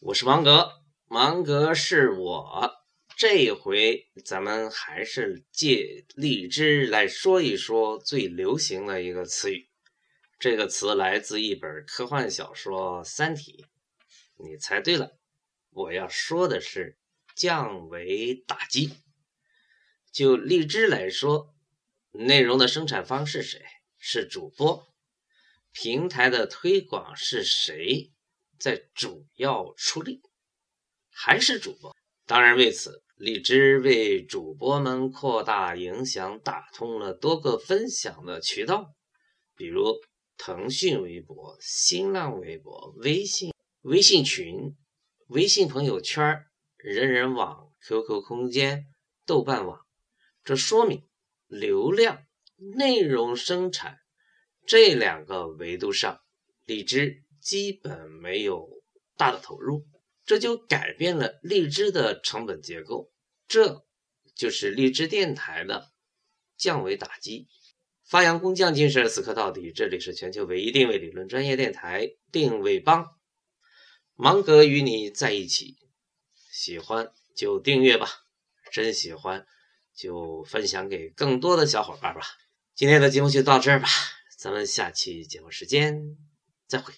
我是芒格，芒格是我。这回咱们还是借荔枝来说一说最流行的一个词语。这个词来自一本科幻小说《三体》。你猜对了，我要说的是降维打击。就荔枝来说，内容的生产方是谁？是主播。平台的推广是谁在主要出力？还是主播？当然，为此。荔枝为主播们扩大影响，打通了多个分享的渠道，比如腾讯微博、新浪微博、微信、微信群、微信朋友圈、人人网、QQ 空间、豆瓣网。这说明流量、内容生产这两个维度上，荔枝基本没有大的投入。这就改变了荔枝的成本结构，这就是荔枝电台的降维打击。发扬工匠精神，死磕到底。这里是全球唯一定位理论专业电台定位帮，芒格与你在一起。喜欢就订阅吧，真喜欢就分享给更多的小伙伴吧。今天的节目就到这儿吧，咱们下期节目时间再会。